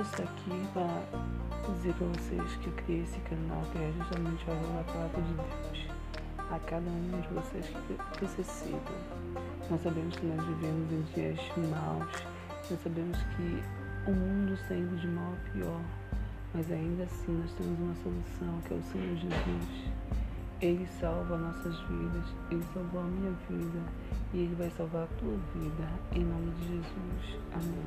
Isso aqui para dizer para vocês que eu criei esse canal que é justamente a palavra de Deus a cada um de vocês que necessitam. Nós sabemos que nós vivemos em dias maus, nós sabemos que o mundo está indo de mal a pior, mas ainda assim nós temos uma solução que é o Senhor Jesus. Ele salva nossas vidas, Ele salvou a minha vida e Ele vai salvar a tua vida. Em nome de Jesus. Amém.